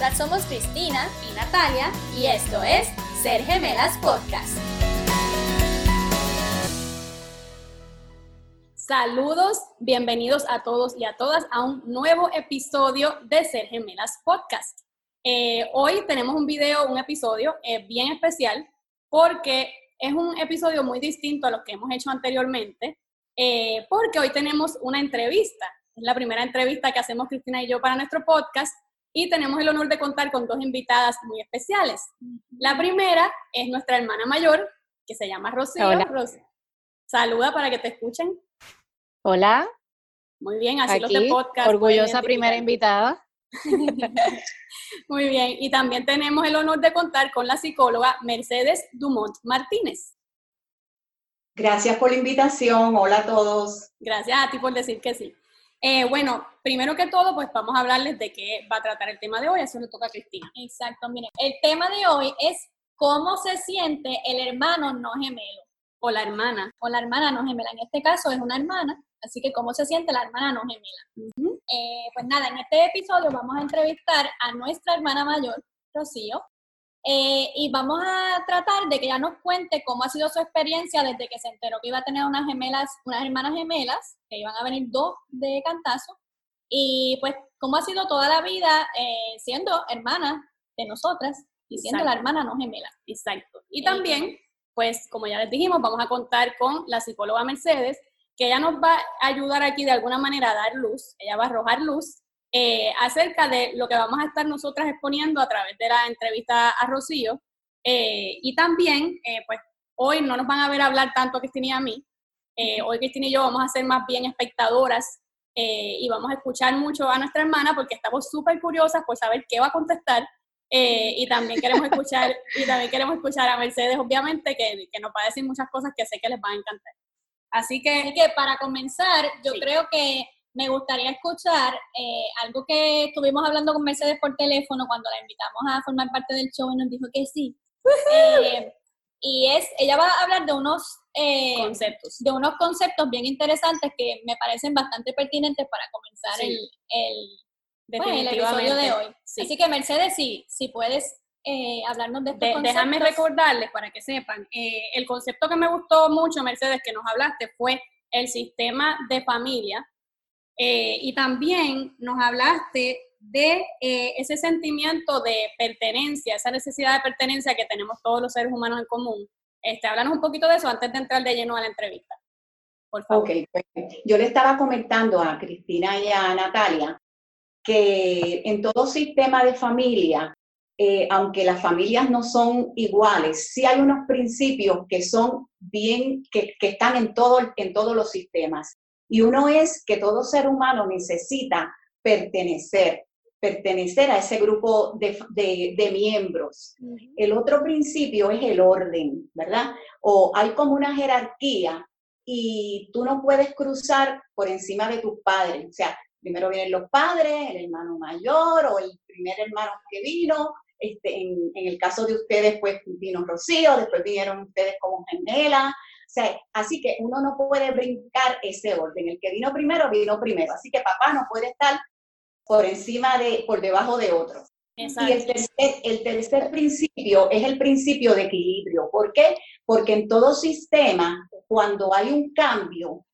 Somos Cristina y Natalia y esto es Ser Gemelas Podcast. Saludos, bienvenidos a todos y a todas a un nuevo episodio de Ser Gemelas Podcast. Eh, hoy tenemos un video, un episodio eh, bien especial porque es un episodio muy distinto a los que hemos hecho anteriormente, eh, porque hoy tenemos una entrevista. Es la primera entrevista que hacemos Cristina y yo para nuestro podcast y tenemos el honor de contar con dos invitadas muy especiales. La primera es nuestra hermana mayor, que se llama Rocío. Hola. Ros- Saluda para que te escuchen. Hola, Muy bien, así los de aquí, podcast. orgullosa primera invitada. Muy bien, y también tenemos el honor de contar con la psicóloga Mercedes Dumont Martínez. Gracias por la invitación. Hola a todos. Gracias a ti por decir que sí. Eh, bueno, primero que todo, pues vamos a hablarles de qué va a tratar el tema de hoy. Eso le toca a Cristina. Exacto, miren, el tema de hoy es cómo se siente el hermano no gemelo O la hermana. o la hermana no gemela. En este caso es una hermana, así que cómo se siente la hermana no gemela. Eh, pues nada, en este episodio vamos a entrevistar a nuestra hermana mayor, Rocío, eh, y vamos a tratar de que ella nos cuente cómo ha sido su experiencia desde que se enteró que iba a tener unas gemelas, unas hermanas gemelas, que iban a venir dos de cantazo, y pues cómo ha sido toda la vida eh, siendo hermana de nosotras y siendo la hermana no gemela. Exacto. Y también, pues como ya les dijimos, vamos a contar con la psicóloga Mercedes, que ella nos va a ayudar aquí de alguna manera a dar luz, ella va a arrojar luz eh, acerca de lo que vamos a estar nosotras exponiendo a través de la entrevista a Rocío. Eh, y también, eh, pues hoy no nos van a ver hablar tanto a Cristina y a mí, hoy Cristina y yo vamos a ser más bien espectadoras y vamos a escuchar mucho a nuestra hermana porque estamos súper curiosas por saber qué va a contestar y también queremos escuchar y también queremos escuchar a Mercedes obviamente que, que nos va a decir muchas cosas que sé que les van a encantar así que Así que para comenzar, yo Sí. creo que me gustaría escuchar eh, algo que estuvimos hablando con Mercedes por teléfono cuando la invitamos a formar parte del show y nos dijo que sí. Eh, y es, ella va a hablar de unos, eh, conceptos de unos conceptos bien interesantes que me parecen bastante pertinentes para comenzar Sí. el, el, pues, el episodio de hoy. Sí. Así que Mercedes, si, si puedes eh, hablarnos de estos De- conceptos. déjame recordarles para que sepan, eh, el concepto que me gustó mucho, Mercedes, que nos hablaste, fue el sistema de familia. Eh, y también nos hablaste de eh, ese sentimiento de pertenencia, esa necesidad de pertenencia que tenemos todos los seres humanos en común. Este, háblanos un poquito de eso antes de entrar de lleno a la entrevista. Por favor. Ok, pues, yo le estaba comentando a Cristina y a Natalia que en todo sistema de familia, eh, aunque las familias no son iguales, sí hay unos principios que son bien, que, que están en, todo, en todos los sistemas. Y uno es que todo ser humano necesita pertenecer, pertenecer a ese grupo de, de- de miembros. El otro principio es el orden, ¿verdad? O hay como una jerarquía y tú no puedes cruzar por encima de tus padres. O sea, primero vienen los padres, el hermano mayor o el primer hermano que vino. Este, en, en el caso de ustedes, pues vino Rocío, después vinieron ustedes como gemela. Sea, así que uno no puede brincar ese orden. El que vino primero, vino primero. Así que papá no puede estar por encima de, por debajo de otro. Y el tercer, el tercer principio es el principio de equilibrio. ¿Por qué? Porque en todo sistema, cuando hay un cambio,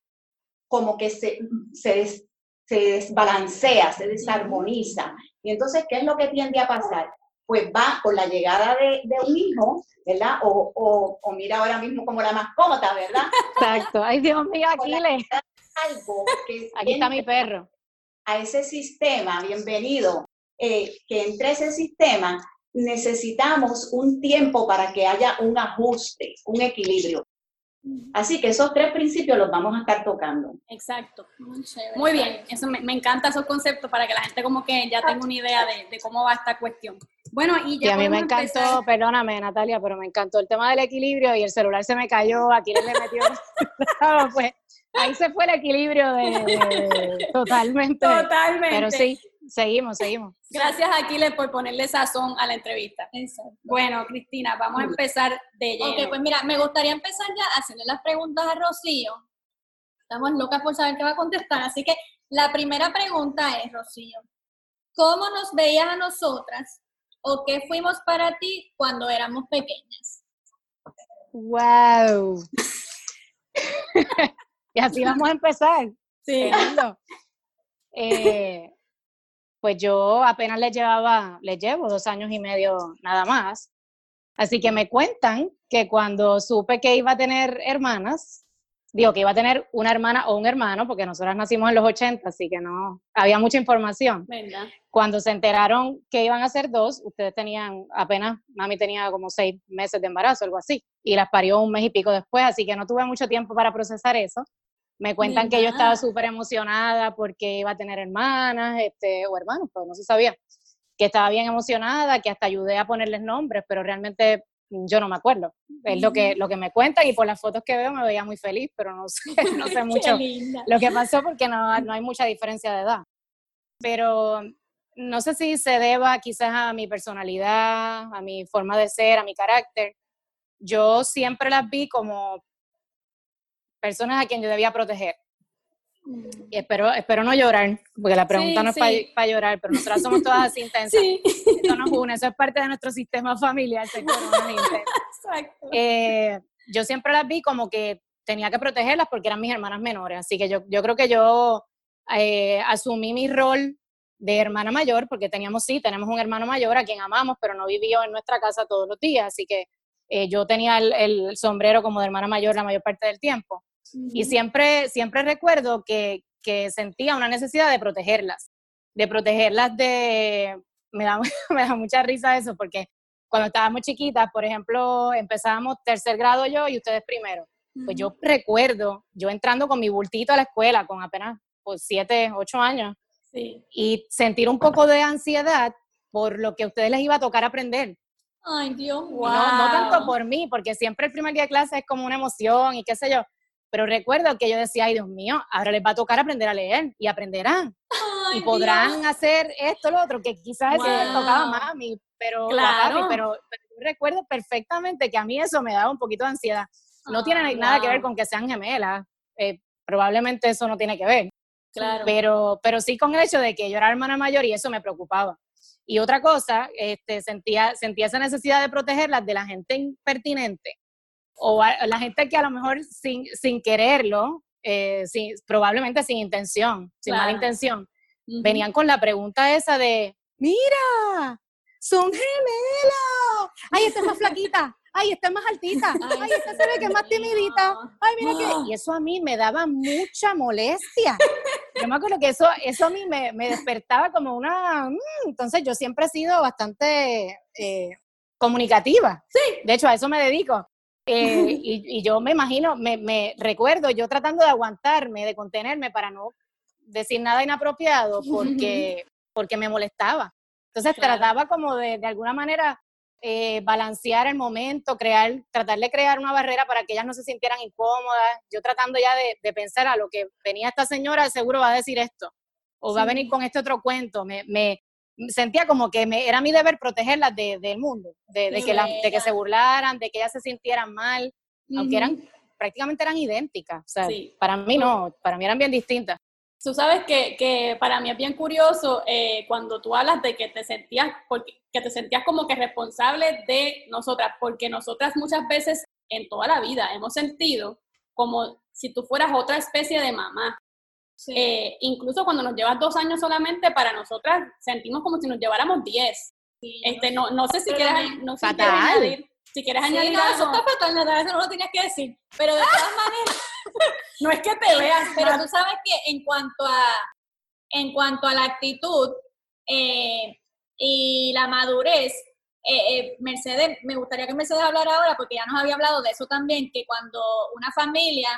como que se, se, des- se desbalancea, se desarmoniza. Y entonces, ¿qué es lo que tiende a pasar? Pues va con la llegada de, de un hijo, ¿verdad? O, o, o mira ahora mismo como la mascota, ¿verdad? Exacto. Ay, Dios mío, Aquiles. Algo que Aquí está mi perro. a ese sistema, bienvenido, eh, que entre ese sistema necesitamos un tiempo para que haya un ajuste, un equilibrio. Así que esos tres principios los vamos a estar tocando. Exacto. Muy chévere. Muy bien, eso me, me encanta esos conceptos para que la gente como que ya tenga una idea de, de cómo va esta cuestión. Bueno, y Y ya a mí me encantó, empezar. perdóname Natalia, pero me encantó el tema del equilibrio y el celular se me cayó, Aquiles le metió. pues, ahí se fue el equilibrio de, de- totalmente. Totalmente. Pero sí, seguimos, seguimos. Gracias Aquiles por ponerle sazón a la entrevista. Exacto. Bueno, Cristina, vamos a empezar de lleno. Ok, pues mira, me gustaría empezar ya a hacerle las preguntas a Rocío. Estamos locas por saber qué va a contestar, así que la primera pregunta es, Rocío, ¿cómo nos veías a nosotras o qué fuimos para ti cuando éramos pequeñas? ¡Wow! y así vamos a empezar. Sí. Eh, pues yo apenas le llevaba, le llevo dos años y medio nada más. Así que me cuentan que cuando supe que iba a tener hermanas, digo que iba a tener una hermana o un hermano, porque nosotras nacimos en los 80, así que no había mucha información. ¿Verdad? Cuando se enteraron que iban a ser dos, ustedes tenían apenas, mami tenía como seis meses de embarazo, algo así, y las parió un mes y pico después, así que no tuve mucho tiempo para procesar eso. Me cuentan que yo estaba súper emocionada porque iba a tener hermanas, este, o hermanos, pues no se sabía, que estaba bien emocionada, que hasta ayudé a ponerles nombres, pero realmente yo no me acuerdo. Es lo que, lo que me cuentan y por las fotos que veo me veía muy feliz, pero no sé, no sé mucho lo que pasó porque no, no hay mucha diferencia de edad. Pero no sé si se deba quizás a mi personalidad, a mi forma de ser, a mi carácter. Yo siempre las vi como personas a quien yo debía proteger. Mm. Y espero, espero no llorar, porque la pregunta no es para llorar, pero nosotras somos todas así intensas. Sí. Eso nos une, eso es parte de nuestro sistema familiar, Exacto. Eh, yo siempre las vi como que tenía que protegerlas porque eran mis hermanas menores, así que yo, yo creo que yo eh, asumí mi rol de hermana mayor, porque teníamos, sí, tenemos un hermano mayor a quien amamos, pero no vivió en nuestra casa todos los días, así que eh, yo tenía el, el, sombrero como de hermana mayor la mayor parte del tiempo. Y siempre, siempre recuerdo que, que, sentía una necesidad de protegerlas, de protegerlas de... Me da, me da mucha risa eso, porque cuando estábamos chiquitas, por ejemplo, empezábamos tercer grado yo y ustedes primero. Pues yo recuerdo, yo entrando con mi bultito a la escuela, con apenas pues, siete, ocho años, y sentir un poco de ansiedad por lo que a ustedes les iba a tocar aprender. Ay, Dios, wow. No, no tanto por mí, porque siempre el primer día de clase es como una emoción y qué sé yo, pero recuerdo que yo decía, ay Dios mío, ahora les va a tocar aprender a leer y aprenderán. y podrán hacer esto, lo otro, que quizás wow. les tocaba a mami, pero, claro. pero, recuerdo perfectamente que a mí eso me daba un poquito de ansiedad. No tiene nada que ver con que sean gemelas, eh, probablemente eso no tiene que ver. Claro. Pero, pero sí con el hecho de que yo era hermana mayor y eso me preocupaba. Y otra cosa, este, sentía, sentía esa necesidad de protegerlas de la gente impertinente o la gente que a lo mejor sin, sin quererlo, eh, probablemente sin intención, sin mala intención, venían con la pregunta esa de, mira, son gemelos, ay, esta es más flaquita, ay, esta es más altita, ay, esta se ve que es más timidita, ay, mira que... Y eso a mí me daba mucha molestia. Yo me acuerdo que eso, eso a mí me, me despertaba como una... Mm, entonces yo siempre he sido bastante eh, comunicativa. Sí. De hecho, a eso me dedico. Eh, y, yo me imagino, me, me, recuerdo yo tratando de aguantarme, de contenerme para no decir nada inapropiado porque, porque me molestaba. Entonces trataba como de, de alguna manera eh, balancear el momento, crear, tratar de crear una barrera para que ellas no se sintieran incómodas. Yo tratando ya de, de pensar a lo que venía esta señora, seguro va a decir esto, o va a venir con este otro cuento. Me, me, sentía como que me, era mi deber protegerlas de, del mundo, de, de que de que se burlaran, de que ellas se sintieran mal, aunque eran prácticamente eran idénticas. O sea, para mí no, para mí eran bien distintas. Tú sabes que, que para mí es bien curioso eh, cuando tú hablas de que te sentías, porque, que te sentías como que responsable de nosotras, porque nosotras muchas veces en toda la vida hemos sentido como si tú fueras otra especie de mamá. Eh, incluso cuando nos llevas dos años solamente, para nosotras sentimos como si nos lleváramos diez. este, no, no sé si quieres, no sé si quieres añadir. Si quieres añadir no, eso está fatal, eso no lo tenías que decir. Pero de todas maneras, no es que te veas. Pero tú sabes que en cuanto a, en cuanto a la actitud eh, y la madurez, eh, Mercedes, me gustaría que Mercedes hablara ahora, porque ya nos había hablado de eso también, que cuando una familia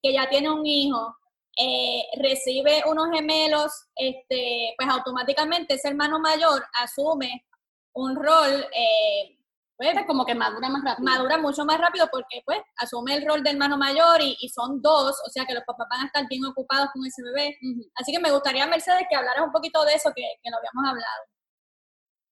que ya tiene un hijo eh, recibe unos gemelos, este, pues automáticamente ese hermano mayor asume un rol, eh, pues, como que madura más rápido. Madura mucho más rápido porque pues asume el rol del hermano mayor y, son dos, o sea que los papás van a estar bien ocupados con ese bebé. Así que me gustaría, Mercedes, que hablaras un poquito de eso que, que lo habíamos hablado.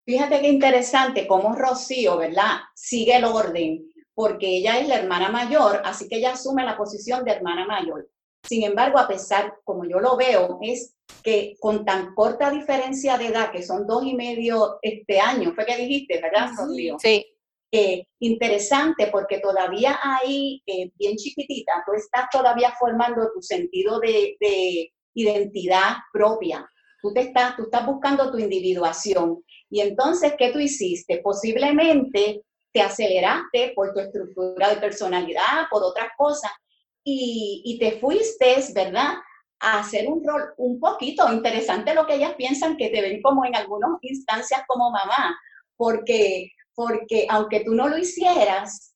Fíjate qué interesante cómo Rocío, ¿verdad? Sigue el orden, porque ella es la hermana mayor, así que ella asume la posición de hermana mayor Sin embargo, a pesar, como yo lo veo, es que con tan corta diferencia de edad, que son dos y medio este año, fue que dijiste, ¿verdad, Rocío? Sí. Eh, interesante porque todavía ahí, eh, bien chiquitita, tú estás todavía formando tu sentido de, de identidad propia. Tú, te estás, tú estás buscando tu individuación. Y entonces, ¿qué tú hiciste? Posiblemente te aceleraste por tu estructura de personalidad, por otras cosas, y, y te fuiste, ¿verdad? A hacer un rol un poquito interesante lo que ellas piensan que te ven como en algunas instancias como mamá, porque porque aunque tú no lo hicieras,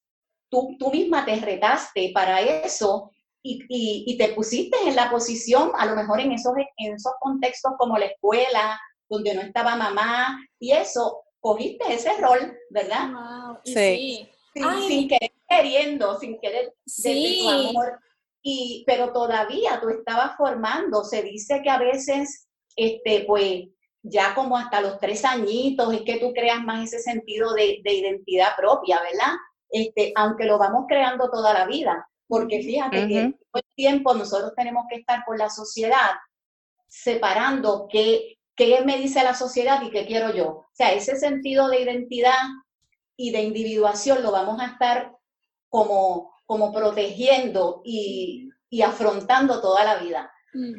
tú, tú misma te retaste para eso y, y, te pusiste en la posición, a lo mejor en esos, en esos contextos como la escuela, donde no estaba mamá, y eso, cogiste ese rol, ¿verdad? sí. Sin, querer queriendo, sin querer sí. tu amor. Y, pero todavía tú estabas formando, se dice que a veces, este, pues, ya como hasta los tres añitos es que tú creas más ese sentido de, identidad propia, ¿verdad? Este, aunque lo vamos creando toda la vida, porque fíjate que todo el tiempo nosotros tenemos que estar por la sociedad separando qué, qué me dice la sociedad y qué quiero yo. O sea, ese sentido de identidad y de individuación lo vamos a estar como, como protegiendo y, y afrontando toda la vida.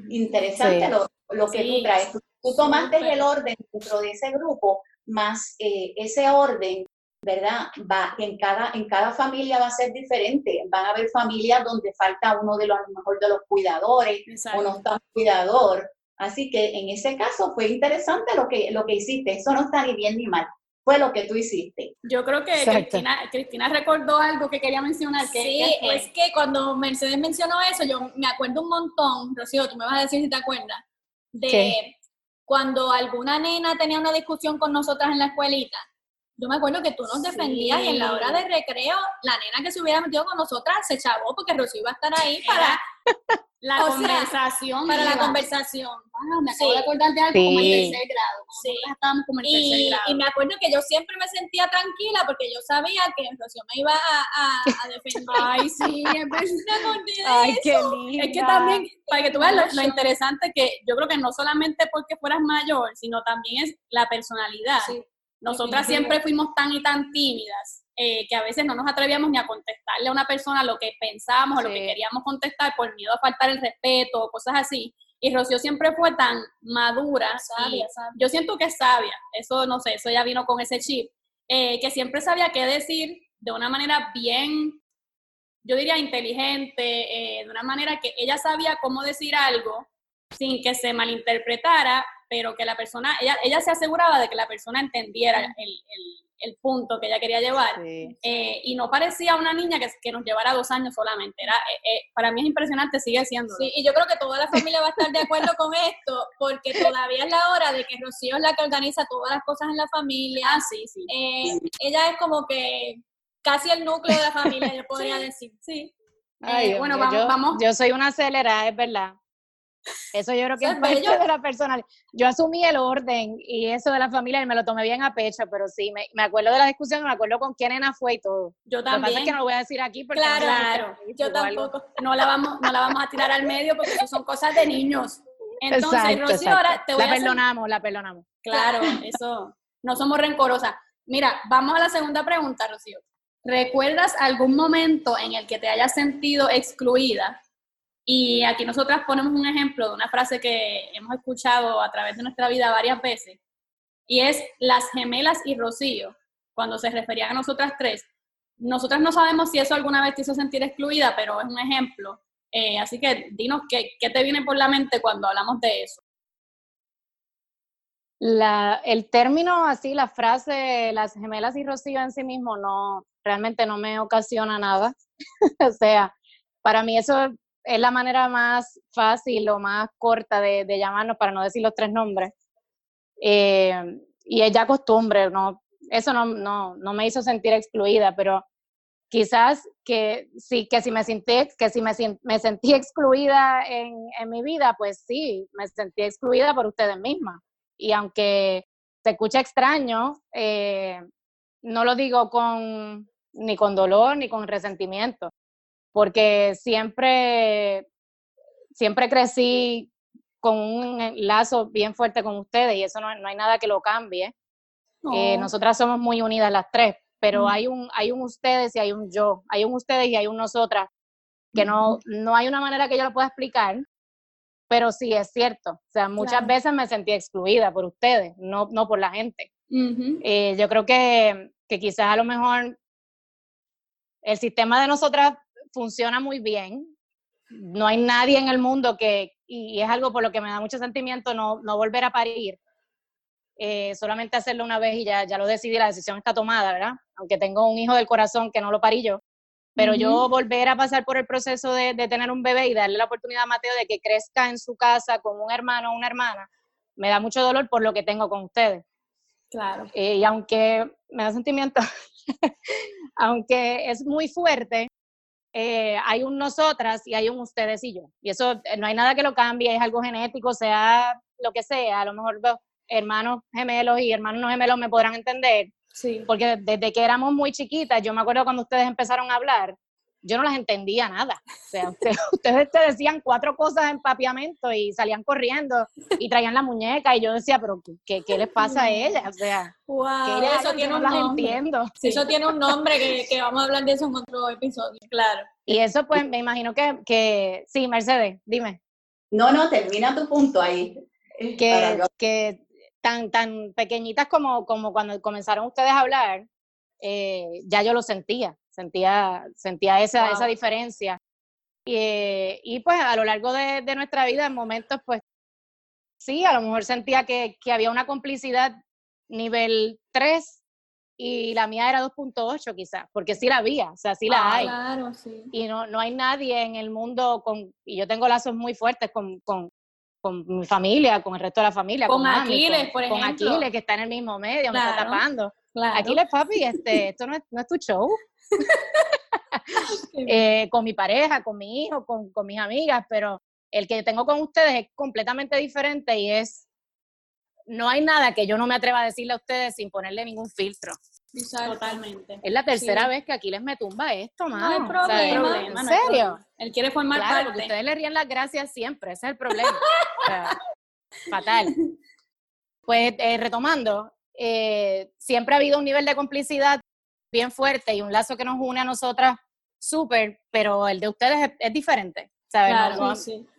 Interesante lo, lo, que tú traes. Tú tomaste el orden dentro de ese grupo, más eh, ese orden, ¿verdad? Va, en cada, en cada familia va a ser diferente. Van a haber familias donde falta uno de los, a lo mejor de los cuidadores o no está un cuidador. Así que en ese caso fue interesante lo que, lo que hiciste. Eso no está ni bien ni mal. Fue lo que tú hiciste. Yo creo que Cristina, Cristina, recordó algo que quería mencionar. Que, sí, es que cuando Mercedes mencionó eso, yo me acuerdo un montón, Rocío, tú me vas a decir si te acuerdas, de cuando alguna nena tenía una discusión con nosotras en la escuelita, yo me acuerdo que tú nos defendías y en la hora de recreo, la nena que se hubiera metido con nosotras se chavó porque Rocío iba a estar ahí para la conversación. para la conversación. Ah, me acabo de acordar de algo como el tercer grado. Sí. Estábamos como el y, tercer grado. Y me acuerdo que yo siempre me sentía tranquila porque yo sabía que Rocío me iba a, a, defender. Ay, sí, es verdad. Ay, qué lindo. Es que también, para que tú veas lo, lo, interesante que yo creo que no solamente porque fueras mayor, sino también es la personalidad. Sí. Nosotras siempre fuimos tan y tan tímidas eh, que a veces no nos atrevíamos ni a contestarle a una persona lo que pensábamos o lo que queríamos contestar por miedo a faltar el respeto o cosas así. Y Rocío siempre fue tan madura, sabia, sabia. yo siento que es sabia, eso no sé, eso ya vino con ese chip, eh, que siempre sabía qué decir de una manera bien, yo diría inteligente, eh, de una manera que ella sabía cómo decir algo sin que se malinterpretara, pero que la persona, ella, ella se aseguraba de que la persona entendiera el, el el punto que ella quería llevar. Eh, y no parecía una niña que, que, nos llevara dos años solamente. Era, eh, eh, para mí es impresionante, sigue siendo. Sí, y yo creo que toda la familia va a estar de acuerdo con esto, porque todavía es la hora de que Rocío es la que organiza todas las cosas en la familia. Ah, sí, sí. ella es como que casi el núcleo de la familia, yo podría decir. Sí. bueno, vamos, vamos. Yo soy una acelerada, es verdad. Eso yo creo que es parte de la personal. Yo asumí el orden y eso de la familia y me lo tomé bien a pecho, pero sí, me, me acuerdo de la discusión, me acuerdo con quién era fue y todo. Yo también. Lo que pasa es que no lo voy a decir aquí porque claro, claro. yo tampoco. No la, vamos, no la vamos a tirar al medio porque eso son cosas de niños. Entonces, Rocío, ahora te voy la perdonamos, la perdonamos. Claro, eso, no somos rencorosas. Mira, vamos a la segunda pregunta, Rocío. ¿Recuerdas algún momento en el que te hayas sentido excluida y aquí nosotras ponemos un ejemplo de una frase que hemos escuchado a través de nuestra vida varias veces, y es las gemelas y Rocío, cuando se referían a nosotras tres. Nosotras no sabemos si eso alguna vez te hizo sentir excluida, pero es un ejemplo. Eh, así que dinos qué, qué, te viene por la mente cuando hablamos de eso. La, el término así, la frase las gemelas y Rocío en sí mismo no, realmente no me ocasiona nada. o sea, para mí eso es la manera más fácil o más corta de, llamarnos, para no decir los tres nombres. Eh, y es ya costumbre, ¿no? Eso no, no, no, me hizo sentir excluida, pero quizás que sí, que si me sentí, que me, me sentí excluida en, en, mi vida, pues sí, me sentí excluida por ustedes mismas. Y aunque se escucha extraño, eh, no lo digo con, ni con dolor ni con resentimiento porque siempre siempre crecí con un lazo bien fuerte con ustedes y eso no, hay nada que lo cambie. Eh, nosotras somos muy unidas las tres, pero hay, un, hay un ustedes y hay un yo, hay un ustedes y hay un nosotras, que no, no hay una manera que yo lo pueda explicar, pero sí es cierto. O sea, muchas veces me sentí excluida por ustedes, no, no por la gente. Eh, yo creo que, que quizás a lo mejor el sistema de nosotras funciona muy bien. No hay nadie en el mundo que, y es algo por lo que me da mucho sentimiento no, no volver a parir, eh, solamente hacerlo una vez y ya, ya lo decidí, la decisión está tomada, ¿verdad? Aunque tengo un hijo del corazón que no lo parí yo, pero yo volver a pasar por el proceso de, de, tener un bebé y darle la oportunidad a Mateo de que crezca en su casa con un hermano o una hermana, me da mucho dolor por lo que tengo con ustedes. Claro. Eh, y aunque me da sentimiento, aunque es muy fuerte, eh, hay un nosotras y hay un ustedes y yo. Y eso eh, no hay nada que lo cambie, es algo genético, sea lo que sea. A lo mejor los hermanos gemelos y hermanos no gemelos me podrán entender. Sí. Porque desde que éramos muy chiquitas, yo me acuerdo cuando ustedes empezaron a hablar, yo no las entendía nada. O sea, ustedes, te decían cuatro cosas en papiamento y salían corriendo y traían la muñeca y yo decía, pero ¿qué, qué les pasa a ella? O sea, wow, eso tiene un nombre. entiendo. Eso tiene un nombre que, que, vamos a hablar de eso en otro episodio, claro. Y eso pues me imagino que, que sí, Mercedes, dime. No, no, termina tu punto ahí. Que, que tan, tan pequeñitas como, como cuando comenzaron ustedes a hablar, eh, ya yo lo sentía sentía, sentía esa, esa diferencia. Y, y, pues a lo largo de, de, nuestra vida, en momentos, pues sí, a lo mejor sentía que, que había una complicidad nivel 3 y la mía era 2.8 quizás, porque sí la había, o sea, sí la ah, hay. Claro, sí. Y no, no hay nadie en el mundo con, y yo tengo lazos muy fuertes con, con, con mi familia, con el resto de la familia. Con, Aquiles, por ejemplo. Con Aquiles, que está en el mismo medio, me está tapando. Claro. Aquiles, papi, este, esto no es, no es tu show. Eh, con mi pareja, con mi hijo, con, con mis amigas, pero el que tengo con ustedes es completamente diferente y es, no hay nada que yo no me atreva a decirle a ustedes sin ponerle ningún filtro. Totalmente. Es la tercera vez que aquí les me tumba esto, mano. No hay problema. ¿En serio? Él quiere formar claro, parte. porque ustedes le ríen las gracias siempre, ese es el problema. fatal. Pues eh, retomando, eh, siempre ha habido un nivel de complicidad bien fuerte y un lazo que nos une a nosotras súper, pero el de ustedes es, diferente. ¿sabes? Claro,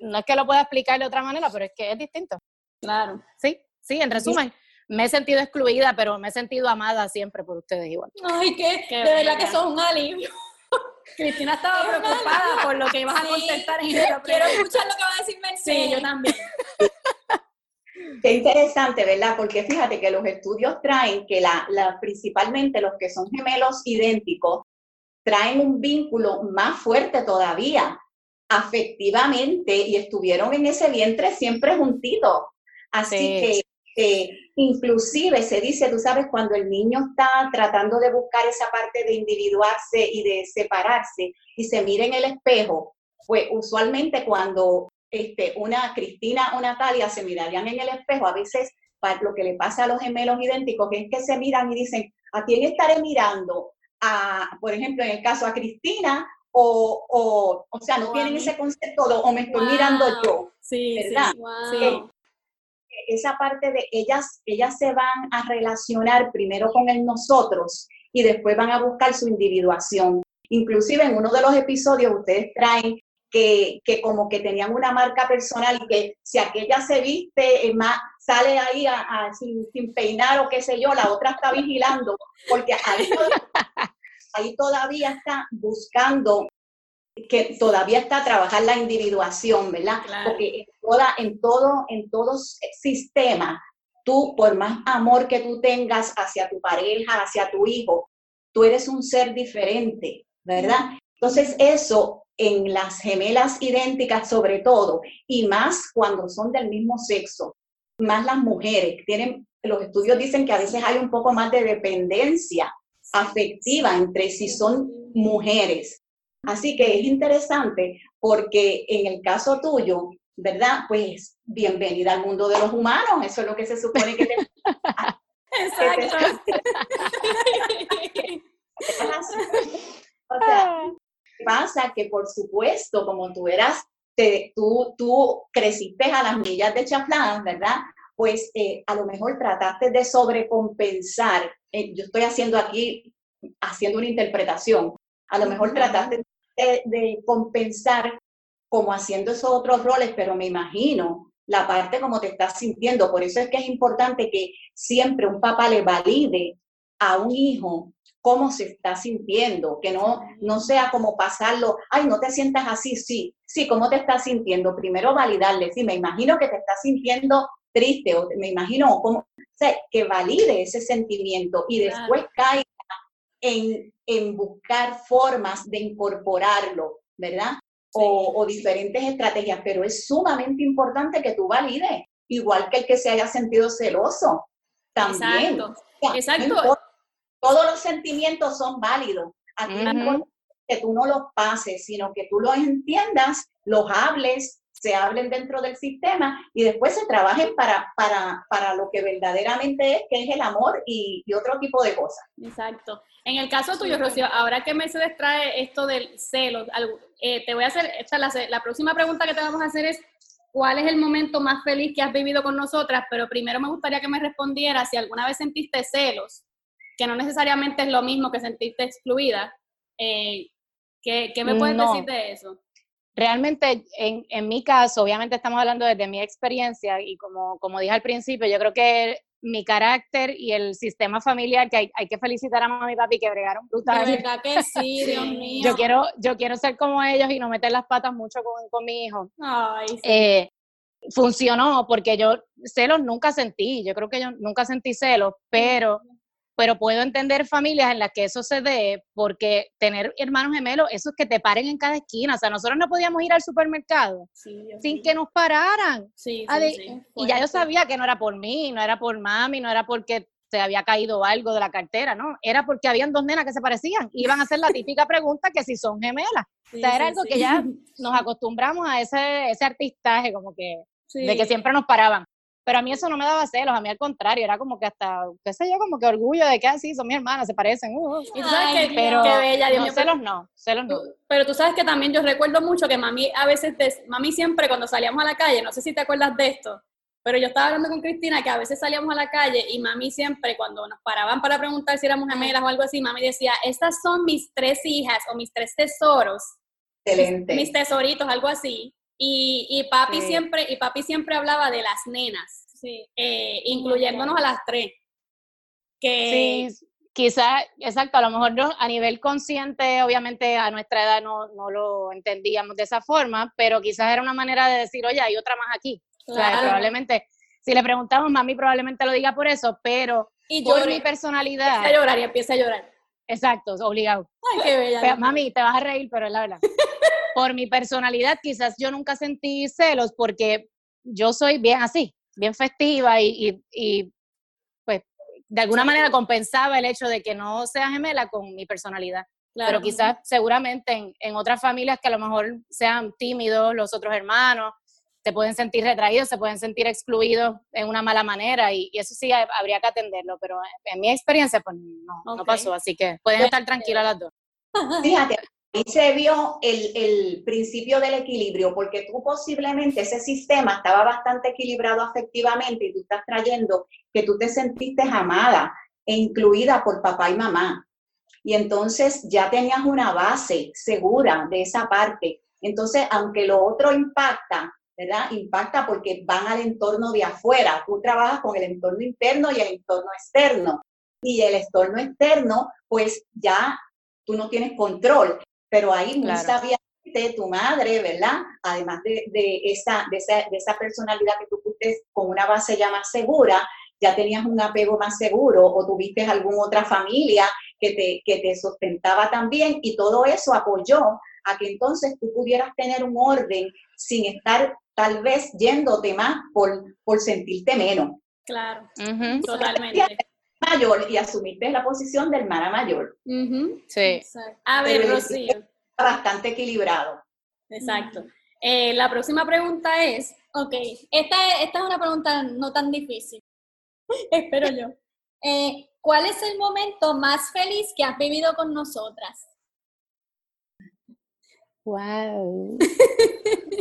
no, es que lo pueda explicar de otra manera, pero es que es distinto. Claro. Sí, sí, en resumen, me he sentido excluida, pero me he sentido amada siempre por ustedes igual. Ay, que de verdad que son un alivio. Cristina estaba preocupada por lo que ibas a contestar en Quiero, quiero escuchar lo que va a decir Mercedes. Sí, yo también. Qué interesante, ¿verdad? Porque fíjate que los estudios traen que la, la, principalmente los que son gemelos idénticos traen un vínculo más fuerte todavía, afectivamente, y estuvieron en ese vientre siempre juntitos. Así que inclusive se dice, tú sabes, cuando el niño está tratando de buscar esa parte de individuarse y de separarse y se mira en el espejo, pues usualmente cuando este, una Cristina o Natalia se mirarían en el espejo, a veces lo que le pasa a los gemelos idénticos, que es que se miran y dicen, ¿a quién estaré mirando? A, por ejemplo, en el caso a Cristina, o, o, o sea, no tienen ese concepto de, o me estoy mirando yo, sí, ¿verdad? Sí, Esa parte de ellas, ellas se van a relacionar primero con el nosotros y después van a buscar su individuación. Inclusive en uno de los episodios ustedes traen que, que, como que tenían una marca personal y que si aquella se viste, eh, más, sale ahí a, sin, sin, peinar o qué sé yo, la otra está vigilando, porque ahí, ahí todavía está buscando que todavía está trabajar la individuación, ¿verdad? Porque en, toda, en, todo, en todo sistema, tú, por más amor que tú tengas hacia tu pareja, hacia tu hijo, tú eres un ser diferente, ¿verdad? Entonces eso en las gemelas idénticas sobre todo, y más cuando son del mismo sexo, más las mujeres. Tienen, los estudios dicen que a veces hay un poco más de dependencia afectiva entre si son mujeres. Así que es interesante porque en el caso tuyo, ¿verdad? Pues bienvenida al mundo de los humanos, eso es lo que se supone que te... Exacto. o sea, pasa que, por supuesto, como tú eras te, tú, tú creciste a las millas de chaflán, ¿verdad? Pues eh, a lo mejor trataste de sobrecompensar. Eh, yo estoy haciendo aquí, haciendo una interpretación. A lo mejor trataste de, de compensar como haciendo esos otros roles, pero me imagino la parte como te estás sintiendo. Por eso es que es importante que siempre un papá le valide a un hijo cómo se está sintiendo, que no, no sea como pasarlo, ay, no te sientas así, sí, sí, cómo te estás sintiendo. Primero validarle, sí, me imagino que te estás sintiendo triste, o me imagino como, o sea, que valide ese sentimiento y después caiga en, en buscar formas de incorporarlo, ¿verdad? O, o, diferentes estrategias, pero es sumamente importante que tú valides, igual que el que se haya sentido celoso, también. Exacto. Exacto todos los sentimientos son válidos. Aquí que tú no los pases, sino que tú los entiendas, los hables, se hablen dentro del sistema y después se trabajen para, para, para lo que verdaderamente es, que es el amor y, otro tipo de cosas. Exacto. En el caso tuyo, Rocío, ahora que Mercedes trae esto del celo, eh, te voy a hacer, esta, la, la próxima pregunta que te vamos a hacer es, ¿cuál es el momento más feliz que has vivido con nosotras? Pero primero me gustaría que me respondieras si alguna vez sentiste celos que no necesariamente es lo mismo que sentirte excluida. Eh, ¿qué, me puedes decir de eso? Realmente, en, en, mi caso, obviamente estamos hablando desde mi experiencia y como, como dije al principio, yo creo que mi carácter y el sistema familiar, que hay, hay que felicitar a mamá y papi que bregaron brutal. De verdad que sí, Dios mío. Yo quiero, yo quiero ser como ellos y no meter las patas mucho con, con mi hijo. Ay, sí. eh, funcionó porque yo celos nunca sentí, yo creo que yo nunca sentí celos, pero pero puedo entender familias en las que eso se dé porque tener hermanos gemelos, eso es que te paren en cada esquina. O sea, nosotros no podíamos ir al supermercado sin que nos pararan. Sí, y ya yo sabía que no era por mí, no era por mami, no era porque se había caído algo de la cartera, ¿no? Era porque habían dos nenas que se parecían. Iban a hacer la típica pregunta que si son gemelas. o sea, era algo que ya nos acostumbramos a ese, ese artistaje, como que, de que siempre nos paraban. Pero a mí eso no me daba celos, a mí al contrario, era como que hasta, qué sé yo, como que orgullo de que así ah, son mis hermanas, se parecen. Uh, pero bella, no, celos no, celos no. Pero tú sabes que también yo recuerdo mucho que mami a veces, mami siempre cuando salíamos a la calle, no sé si te acuerdas de esto, pero yo estaba hablando con Cristina que a veces salíamos a la calle y mami siempre cuando nos paraban para preguntar si éramos gemelas o algo así, mami decía, estas son mis tres hijas o mis tres tesoros. Excelente. Mis tesoritos, algo así. Y, y papi siempre, y papi siempre hablaba de las nenas, sí. eh, incluyéndonos a las tres. Que, sí, quizás, exacto, a lo mejor no, a nivel consciente, obviamente a nuestra edad no, no, lo entendíamos de esa forma, pero quizás era una manera de decir, oye, hay otra más aquí. O sea, probablemente, si le preguntamos, mami probablemente lo diga por eso, pero y por mi personalidad. Empieza a llorar y empieza a llorar. Exacto, obligado. Ay, qué bella. mami, te vas a reír, pero es la verdad. por mi personalidad, quizás yo nunca sentí celos porque yo soy bien así, bien festiva y, y, pues de alguna manera compensaba el hecho de que no sea gemela con mi personalidad. Pero quizás seguramente en, en, otras familias que a lo mejor sean tímidos los otros hermanos, se pueden sentir retraídos, se pueden sentir excluidos en una mala manera y, eso sí habría que atenderlo, pero en mi experiencia pues no, no pasó, así que pueden estar tranquilas las dos. Fíjate, Ahí se vio el, principio del equilibrio, porque tú posiblemente ese sistema estaba bastante equilibrado afectivamente y tú estás trayendo que tú te sentiste amada e incluida por papá y mamá. Y entonces ya tenías una base segura de esa parte. Entonces, aunque lo otro impacta, ¿verdad? Impacta porque van al entorno de afuera. Tú trabajas con el entorno interno y el entorno externo. Y el entorno externo, pues ya tú no tienes control pero ahí muy sabiamente tu madre, ¿verdad? Además de, de, esa, de, esa, de esa personalidad que tú fuiste con una base ya más segura, ya tenías un apego más seguro o tuviste alguna otra familia que te, que te sustentaba también y todo eso apoyó a que entonces tú pudieras tener un orden sin estar tal vez yéndote más por, por sentirte menos. Claro, totalmente mayor y asumiste la posición del hermana mayor. Sí. A ver, Rocío. Bastante equilibrado. Exacto. Eh, la próxima pregunta es, ok, esta, esta es una pregunta no tan difícil, espero yo. Eh, ¿Cuál es el momento más feliz que has vivido con nosotras? Wow.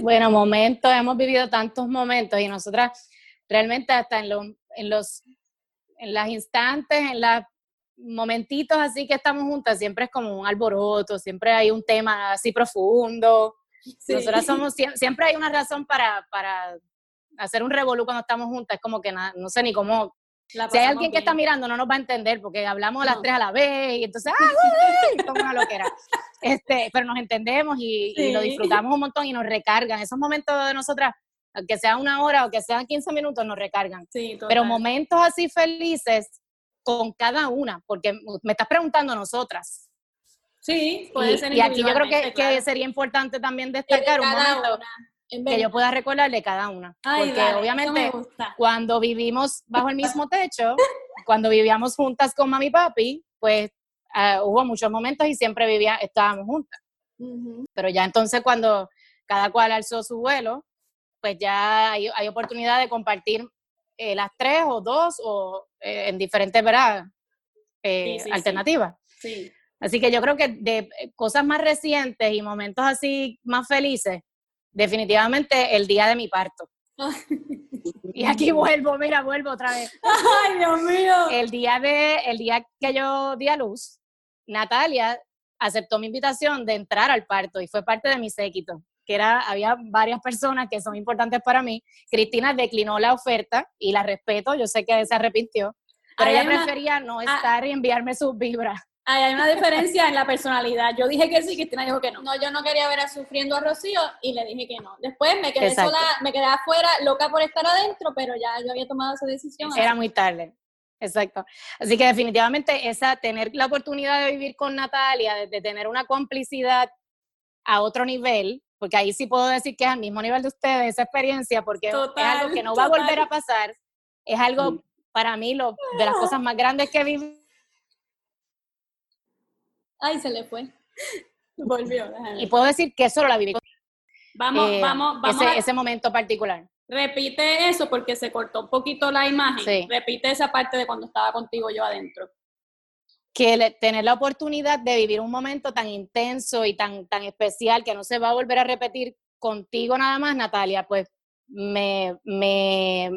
Bueno, momentos, hemos vivido tantos momentos y nosotras realmente hasta en los, en los, en las instantes, en los momentitos así que estamos juntas, siempre es como un alboroto, siempre hay un tema así profundo. Nosotras somos, siempre hay una razón para, para hacer un revolú cuando estamos juntas, es como que no sé ni cómo si hay alguien que está mirando, no nos va a entender porque hablamos las tres a la vez y entonces, ¡ah, como una loquera. Este, pero nos entendemos y, lo disfrutamos un montón y nos recargan. Esos momentos de nosotras, que sea una hora o que sean 15 minutos, nos recargan. pero momentos así felices con cada una, porque me estás preguntando nosotras. Sí, puede ser. Y aquí yo creo que, que sería importante también destacar un momento que yo pueda recordarle cada una. porque obviamente cuando vivimos bajo el mismo techo, cuando vivíamos juntas con mami y papi, pues ah, hubo muchos momentos y siempre vivía, estábamos juntas. Pero ya entonces cuando cada cual alzó su vuelo, pues ya hay, oportunidad de compartir eh, las tres o dos o eh, en diferentes ¿verdad? Eh, alternativas. Así que yo creo que de cosas más recientes y momentos así más felices, definitivamente el día de mi parto. y aquí vuelvo, mira, vuelvo otra vez. Ay, Dios mío. El día, de, el día que yo di a luz, Natalia aceptó mi invitación de entrar al parto y fue parte de mi séquito, que era, había varias personas que son importantes para mí. Cristina declinó la oferta y la respeto, yo sé que se arrepintió, pero ella prefería no ah. estar y enviarme sus vibras hay una diferencia en la personalidad. Yo dije que sí, Cristina dijo que no. No, yo no quería ver a sufriendo a Rocío y le dije que no. Después me quedé sola, me quedé afuera, loca por estar adentro, pero ya yo había tomado esa decisión. Era muy tarde. Exacto. Así que definitivamente esa, tener la oportunidad de vivir con Natalia, de, tener una complicidad a otro nivel, porque ahí sí puedo decir que es al mismo nivel de ustedes, esa experiencia, porque es algo que no va a volver a pasar, es algo para mí lo, de las cosas más grandes que he vivido Ay, se le fue. Volvió. Y puedo decir que solo la viví. Vamos, eh, vamos, vamos. Ese, ese, momento particular. Repite eso porque se cortó un poquito la imagen. Repite esa parte de cuando estaba contigo yo adentro. Que tener la oportunidad de vivir un momento tan intenso y tan, tan especial que no se va a volver a repetir contigo nada más, Natalia, pues me, me,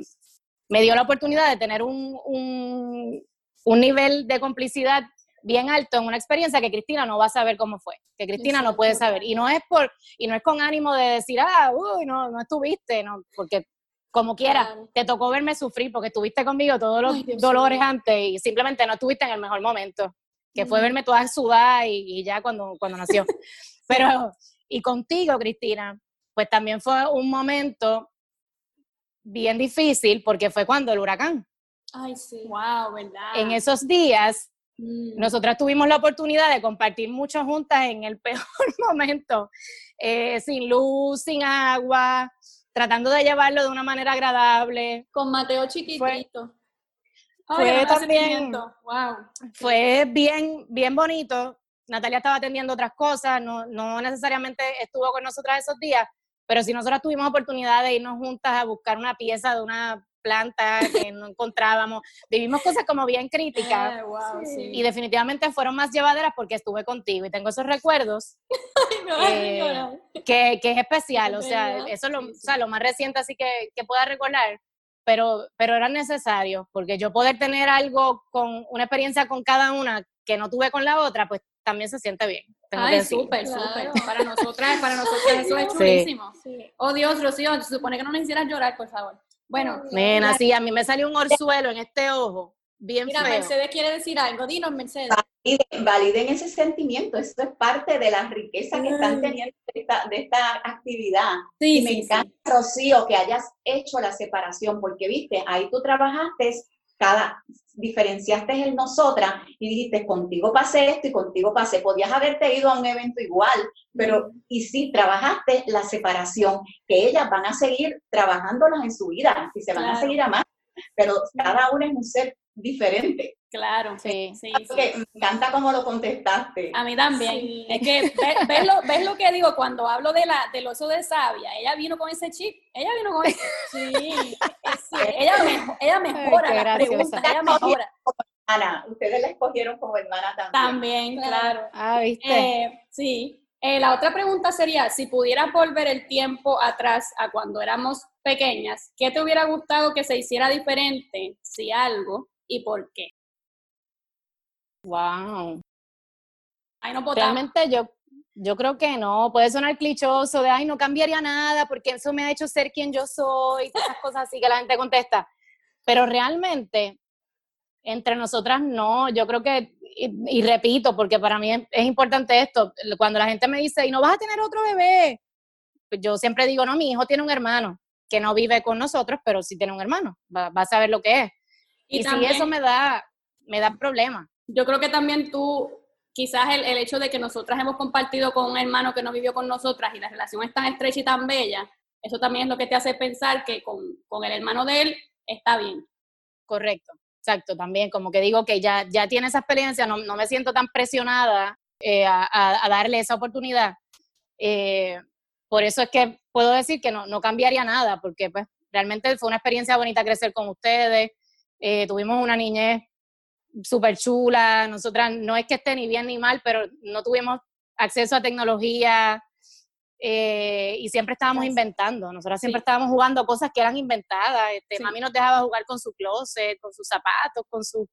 me dio la oportunidad de tener un, un, un nivel de complicidad bien alto en una experiencia que Cristina no va a saber cómo fue, que Cristina no puede saber. Y no es por, y no es con ánimo de decir, ah, uy, no, no estuviste, no, porque como quiera, te tocó verme sufrir porque estuviste conmigo todos los dolores antes y simplemente no estuviste en el mejor momento, que fue verme toda sudada y, y, ya cuando, cuando nació. Pero, y contigo, Cristina, pues también fue un momento bien difícil porque fue cuando el huracán. Ay, sí. Wow, ¿verdad? En esos días Mm. Nosotras tuvimos la oportunidad de compartir mucho juntas en el peor momento, eh, sin luz, sin agua, tratando de llevarlo de una manera agradable. Con Mateo chiquitito. Fue, también, wow. fue bien, bien bonito. Natalia estaba atendiendo otras cosas, no, no necesariamente estuvo con nosotras esos días, pero si nosotras tuvimos oportunidad de irnos juntas a buscar una pieza de una planta que no encontrábamos. Vivimos cosas como bien críticas ah, y definitivamente fueron más llevaderas porque estuve contigo y tengo esos recuerdos eh, que, que, es especial, o sea, eso es lo, o sea, lo más reciente así que, que pueda recordar, pero, pero era necesario porque yo poder tener algo con una experiencia con cada una que no tuve con la otra, pues también se siente bien. Ay, súper, súper. Para nosotras, para nosotras eso es chulísimo. Oh Dios, Rocío, se supone que no me hicieras llorar, por favor. Bueno. Nena, sí, a mí me salió un orzuelo en este ojo, bien Mira, Mercedes quiere decir algo, dinos, Mercedes. Validen, ese sentimiento, esto es parte de la riqueza que están teniendo de esta, actividad. Sí, y me encanta, Rocío, que hayas hecho la separación, porque viste, ahí tú trabajaste cada, diferenciaste el nosotras y dijiste, contigo pasé esto y contigo pasé. Podías haberte ido a un evento igual, pero y sí, trabajaste la separación, que ellas van a seguir trabajándolas en su vida y se van a seguir amando, pero cada una es un ser diferente. Claro, sí, sí, Me encanta cómo lo contestaste. A mí también. Es que ves, lo, ves, lo, que digo cuando hablo de la, del oso de sabia. Ella vino con ese chip. Ella vino con ese Sí, ella, ella mejora la pregunta. Ella mejora. Ana, ustedes la escogieron como hermana también. También, claro. Ah, ¿viste? Eh, sí. Eh, la otra pregunta sería, si pudieras volver el tiempo atrás a cuando éramos pequeñas, ¿qué te hubiera gustado que se hiciera diferente, si algo, y por qué? Wow. Ay, no Realmente yo, yo creo que no, puede sonar clichoso de, ay, no cambiaría nada porque eso me ha hecho ser quien yo soy, esas cosas así que la gente contesta. Pero realmente, entre nosotras no, yo creo que, y, repito, porque para mí es, importante esto, cuando la gente me dice, ¿y no vas a tener otro bebé? Pues yo siempre digo, no, mi hijo tiene un hermano que no vive con nosotros, pero sí tiene un hermano, va, a saber lo que es. Y, si eso me da, me da problema. Yo creo que también tú, quizás el, el hecho de que nosotras hemos compartido con un hermano que no vivió con nosotras y la relación es tan estrecha y tan bella, eso también es lo que te hace pensar que con, con el hermano de él está bien. Correcto, exacto, también como que digo que ya, ya tiene esa experiencia, no, no me siento tan presionada eh, a, a, darle esa oportunidad. Eh, por eso es que puedo decir que no, no cambiaría nada, porque pues realmente fue una experiencia bonita crecer con ustedes, eh, tuvimos una niñez súper chula, nosotras no es que esté ni bien ni mal, pero no tuvimos acceso a tecnología, eh, y siempre estábamos inventando, nosotros siempre estábamos jugando cosas que eran inventadas, este, mami nos dejaba jugar con su closet, con sus zapatos, con su...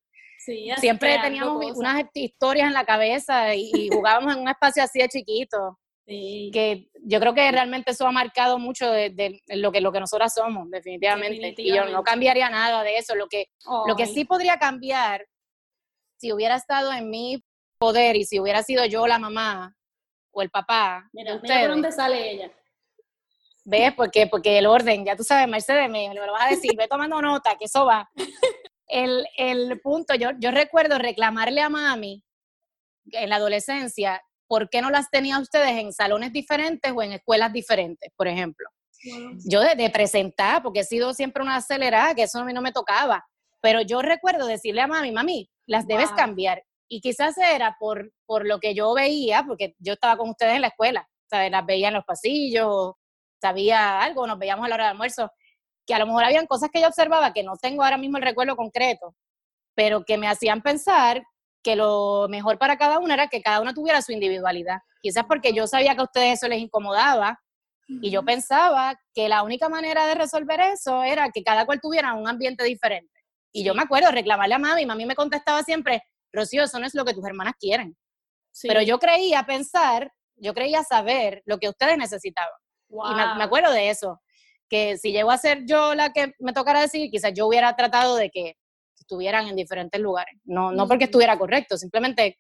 siempre teníamos unas historias en la cabeza y, jugábamos en un espacio así de chiquito. Que yo creo que realmente eso ha marcado mucho de, lo, que, lo que nosotras somos, definitivamente. Y yo no cambiaría nada de eso. Lo que, lo que sí podría cambiar, si hubiera estado en mi poder y si hubiera sido yo la mamá, o el papá. Mira, mira por dónde sale ella. ¿Ves? Porque, porque el orden, ya tú sabes, Mercedes, me, lo vas a decir, ve tomando nota, que eso va. El, el punto, yo, yo recuerdo reclamarle a mami en la adolescencia, ¿por qué no las tenía ustedes en salones diferentes o en escuelas diferentes, por ejemplo? Yo de, presentar, porque he sido siempre una acelerada, que eso a mí no me tocaba, pero yo recuerdo decirle a mami, mami, las debes cambiar. Y quizás era por, por lo que yo veía, porque yo estaba con ustedes en la escuela, sea, las veía en los pasillos, sabía algo, nos veíamos a la hora de almuerzo, que a lo mejor habían cosas que yo observaba que no tengo ahora mismo el recuerdo concreto, pero que me hacían pensar que lo mejor para cada uno era que cada uno tuviera su individualidad. Quizás porque yo sabía que a ustedes eso les incomodaba y yo pensaba que la única manera de resolver eso era que cada cual tuviera un ambiente diferente. Y yo me acuerdo reclamarle a mami, mami me contestaba siempre, Rocío, eso no es lo que tus hermanas quieren. Pero yo creía pensar, yo creía saber lo que ustedes necesitaban. Y me, acuerdo de eso, que si llego a ser yo la que me tocara decir, quizás yo hubiera tratado de que estuvieran en diferentes lugares. No, no porque estuviera correcto, simplemente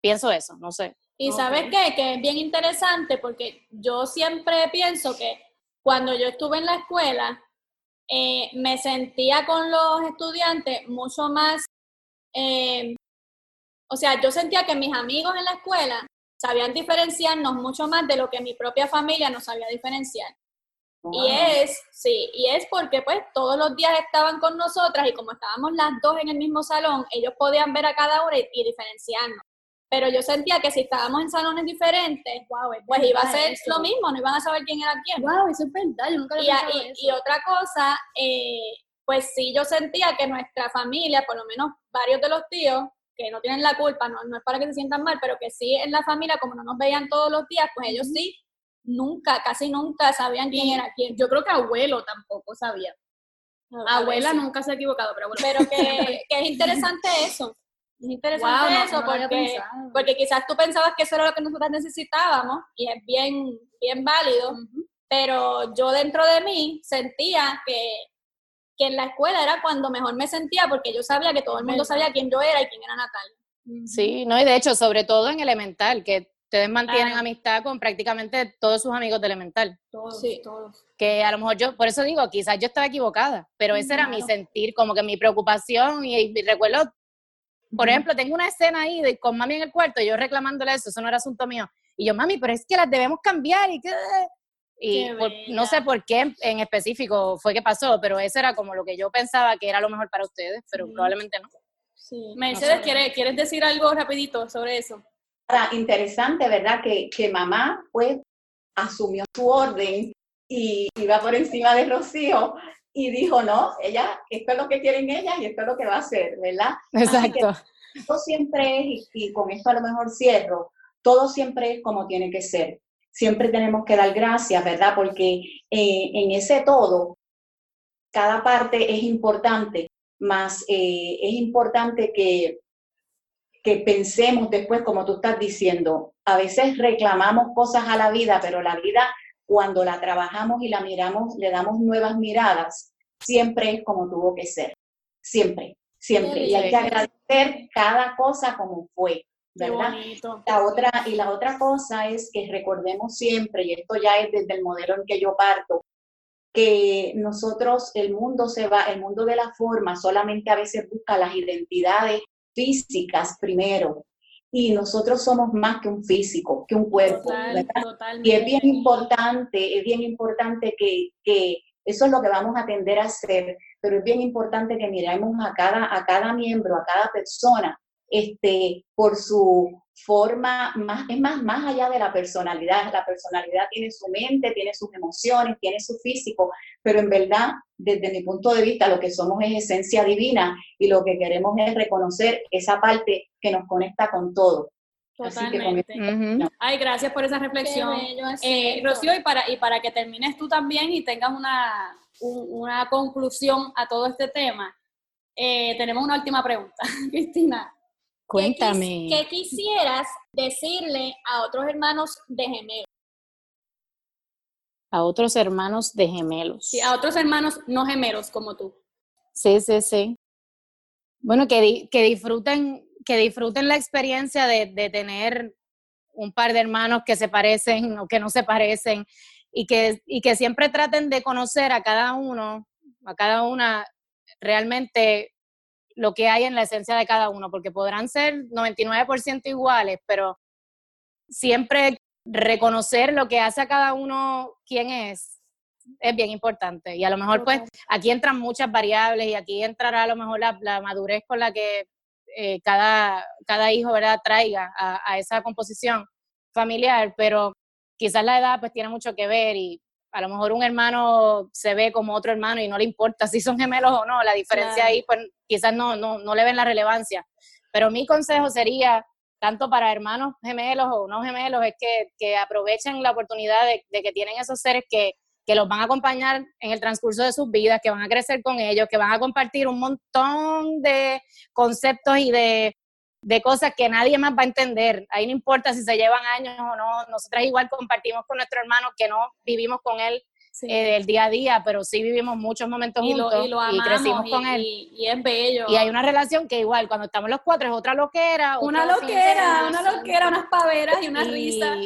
pienso eso, no sé. Y sabes qué, que es bien interesante porque yo siempre pienso que cuando yo estuve en la escuela, eh, me sentía con los estudiantes mucho más eh, o sea, yo sentía que mis amigos en la escuela sabían diferenciarnos mucho más de lo que mi propia familia nos sabía diferenciar. Y es, sí, y es porque pues todos los días estaban con nosotras y como estábamos las dos en el mismo salón, ellos podían ver a cada una y, diferenciarnos. Pero yo sentía que si estábamos en salones diferentes, pues iba a ser lo mismo, no iban a saber quién era quién. Wow, eso es verdad, yo nunca lo y, y, y otra cosa, eh, pues sí, yo sentía que nuestra familia, por lo menos varios de los tíos, que no tienen la culpa, no, no es para que se sientan mal, pero que sí en la familia, como no nos veían todos los días, pues ellos sí, nunca, casi nunca sabían quién era quién. Yo creo que abuelo tampoco sabía. Abuela nunca se ha equivocado, pero bueno. Pero que, que es interesante eso. Es interesante eso porque, porque quizás tú pensabas que eso era lo que nosotros necesitábamos y es bien, bien válido, pero yo dentro de mí sentía que que en la escuela era cuando mejor me sentía porque yo sabía que todo el mundo sabía quién yo era y quién era Natalia. Sí, no, y de hecho, sobre todo en elemental, que ustedes mantienen amistad con prácticamente todos sus amigos de elemental. Todos, sí. todos. Que a lo mejor yo, por eso digo, quizás yo estaba equivocada, pero ese era mi sentir, como que mi preocupación y, recuerdo, por ejemplo, tengo una escena ahí de, con mami en el cuarto, y yo reclamándole eso, eso no era asunto mío. Y yo, mami, pero es que las debemos cambiar y que... Y no sé por qué en específico fue que pasó, pero eso era como lo que yo pensaba que era lo mejor para ustedes, pero probablemente no. Sí. Mercedes, ¿quieres, decir algo rapidito sobre eso? Interesante, ¿verdad? Que, que mamá pues asumió su orden y iba por encima de Rocío y dijo, no, ella, esto es lo que quieren ellas y esto es lo que va a hacer, ¿verdad? Exacto. Esto siempre es, y, y, con esto a lo mejor cierro, todo siempre es como tiene que ser. Siempre tenemos que dar gracias, ¿verdad? Porque eh, en ese todo, cada parte es importante, más eh, es importante que, que pensemos después, como tú estás diciendo, a veces reclamamos cosas a la vida, pero la vida cuando la trabajamos y la miramos, le damos nuevas miradas, siempre es como tuvo que ser, siempre, siempre. Y hay que agradecer cada cosa como fue. ¿verdad? La otra, y la otra cosa es que recordemos siempre, y esto ya es desde el modelo en que yo parto, que nosotros, el mundo se va, el mundo de la forma solamente a veces busca las identidades físicas primero, y nosotros somos más que un físico, que un cuerpo, Y es bien importante, es bien importante que, que, eso es lo que vamos a tender a hacer, pero es bien importante que miremos a cada, a cada miembro, a cada persona, este, por su forma, más, es más, más allá de la personalidad. La personalidad tiene su mente, tiene sus emociones, tiene su físico, pero en verdad, desde mi punto de vista, lo que somos es esencia divina y lo que queremos es reconocer esa parte que nos conecta con todo. Totalmente. Ay, gracias por esa reflexión. eh, Rocío, y para, y para que termines tú también y tengas una, una conclusión a todo este tema, eh, tenemos una última pregunta, Cristina. Cuéntame. ¿Qué, quisieras decirle a otros hermanos de gemelos? A otros hermanos de gemelos. Sí, a otros hermanos no gemelos como tú. Sí, sí, sí. Bueno, que, que disfruten, que disfruten la experiencia de, de tener un par de hermanos que se parecen o que no se parecen y que, y que siempre traten de conocer a cada uno, a cada una realmente lo que hay en la esencia de cada uno, porque podrán ser 99% iguales, pero siempre reconocer lo que hace a cada uno quién es es bien importante. Y a lo mejor, pues, aquí entran muchas variables y aquí entrará a lo mejor la, madurez con la que eh, cada, cada hijo, ¿verdad?, traiga a, a, esa composición familiar, pero quizás la edad, pues, tiene mucho que ver y a lo mejor un hermano se ve como otro hermano y no le importa si son gemelos o no, la diferencia ahí pues quizás no, no, no le ven la relevancia. Pero mi consejo sería, tanto para hermanos gemelos o no gemelos, es que, que aprovechen la oportunidad de, de, que tienen esos seres que, que los van a acompañar en el transcurso de sus vidas, que van a crecer con ellos, que van a compartir un montón de conceptos y de, de cosas que nadie más va a entender. Ahí no importa si se llevan años o no, nosotras igual compartimos con nuestro hermano que no vivimos con él eh, el día a día, pero sí vivimos muchos momentos juntos y, crecimos con él. Y, es bello. Y hay una relación que igual, cuando estamos los cuatro es otra loquera. Una loquera, una loquera, unas paveras y una risa.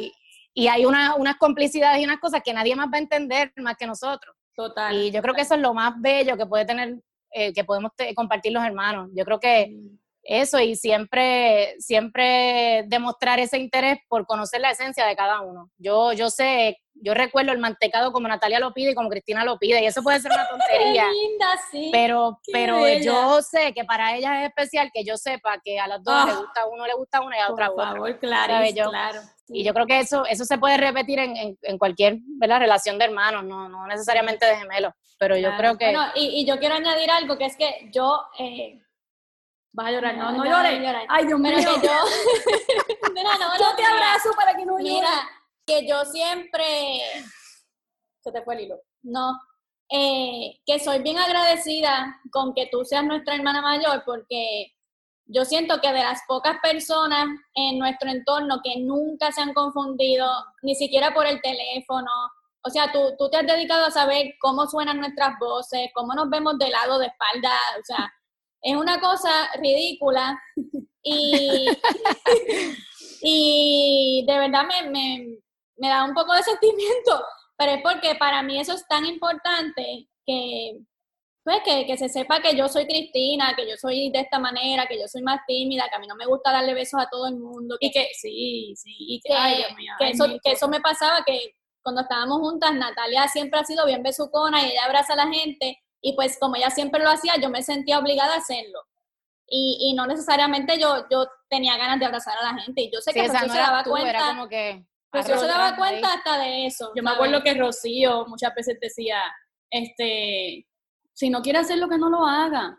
Y hay una, unas complicidades y unas cosas que nadie más va a entender más que nosotros. Total. Y yo creo que eso es lo más bello que puede tener, eh, que podemos compartir los hermanos. Yo creo que mm eso y siempre, siempre demostrar ese interés por conocer la esencia de cada uno. Yo, yo sé, yo recuerdo el mantecado como Natalia lo pide y como Cristina lo pide, y eso puede ser una tontería. linda, sí. Pero, pero yo sé que para ella es especial que yo sepa que a las dos le ah. gusta uno, le gusta uno y a otra Por favor, claro, claro. Y yo creo que eso, eso se puede repetir en, en, cualquier relación de hermanos, no, no necesariamente de gemelos, pero yo creo que... Bueno, y, y, yo quiero añadir algo, que es que yo... Eh, Vas a llorar, no, no, llores. Ay, Dios mío. Pero que yo, mira, no, yo te abrazo para que no llores. Mira, que yo siempre, se te fue el hilo. No, eh, que soy bien agradecida con que tú seas nuestra hermana mayor, porque yo siento que de las pocas personas en nuestro entorno que nunca se han confundido, ni siquiera por el teléfono, o sea, tú, tú te has dedicado a saber cómo suenan nuestras voces, cómo nos vemos de lado, de espalda, o sea, es una cosa ridícula y, y de verdad me, da un poco de sentimiento, pero es porque para mí eso es tan importante que, pues, que, se sepa que yo soy Cristina, que yo soy de esta manera, que yo soy más tímida, que a mí no me gusta darle besos a todo el mundo. y que, sí, sí, que, eso, que eso me pasaba, que cuando estábamos juntas, Natalia siempre ha sido bien besucona y ella abraza a la gente, y pues como ella siempre lo hacía, yo me sentía obligada a hacerlo. Y, y no necesariamente yo, yo tenía ganas de abrazar a la gente. Y yo sé que Rocío se daba cuenta. Era como que Rocío se daba cuenta hasta de eso. Yo me acuerdo que Rocío muchas veces decía, este, si no quiere hacer lo que no lo haga.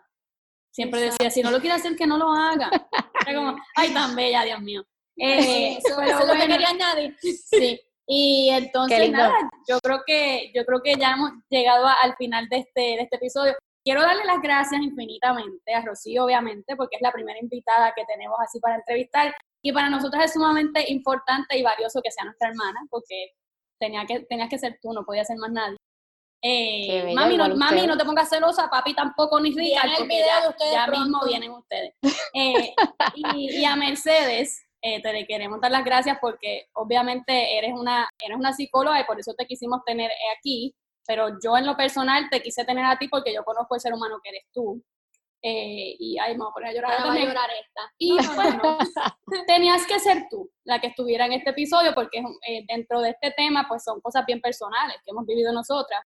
Siempre decía, si no lo quiere hacer, que no lo haga. Era como, ay, tan bella, Dios mío. Eh, eso, es lo que quería añadir. Sí. Y entonces, nada, yo creo que, yo creo que ya hemos llegado al final de este, de este episodio. Quiero darle las gracias infinitamente a Rocío, obviamente, porque es la primera invitada que tenemos así para entrevistar. Y para nosotros es sumamente importante y valioso que sea nuestra hermana, porque tenía que, tenías que ser tú, no podía ser más nadie. Eh, mami, no, mami, no te pongas celosa, papi tampoco, ni rica, porque ya, mismo vienen ustedes. Eh, y, a Mercedes, eh, te queremos dar las gracias porque obviamente eres una, eres una psicóloga y por eso te quisimos tener aquí, pero yo en lo personal te quise tener a ti porque yo conozco el ser humano que eres tú. y ay, me voy a poner a llorar. a llorar esta. Y bueno, tenías que ser tú la que estuviera en este episodio porque dentro de este tema pues son cosas bien personales que hemos vivido nosotras.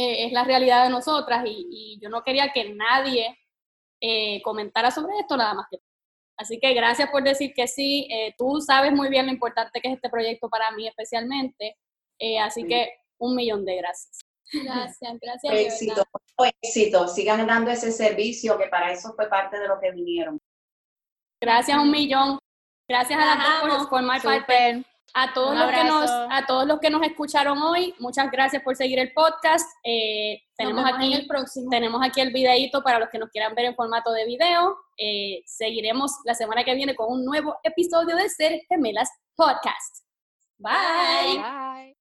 Eh, es la realidad de nosotras y, yo no quería que nadie eh, comentara sobre esto nada más que tú. Así que gracias por decir que sí. Eh, tú sabes muy bien lo importante que es este proyecto para mí especialmente. así que un millón de gracias. Gracias, gracias. Éxito, éxito. Sigan dando ese servicio que para eso fue parte de lo que vinieron. Gracias un millón. Gracias a las dos por formar parte a todos, los que nos, a todos los que nos escucharon hoy, muchas gracias por seguir el podcast. Eh, tenemos, aquí, el próximo. tenemos aquí el videito para los que nos quieran ver en formato de video. Eh, seguiremos la semana que viene con un nuevo episodio de Ser Gemelas Podcast. Bye. Bye.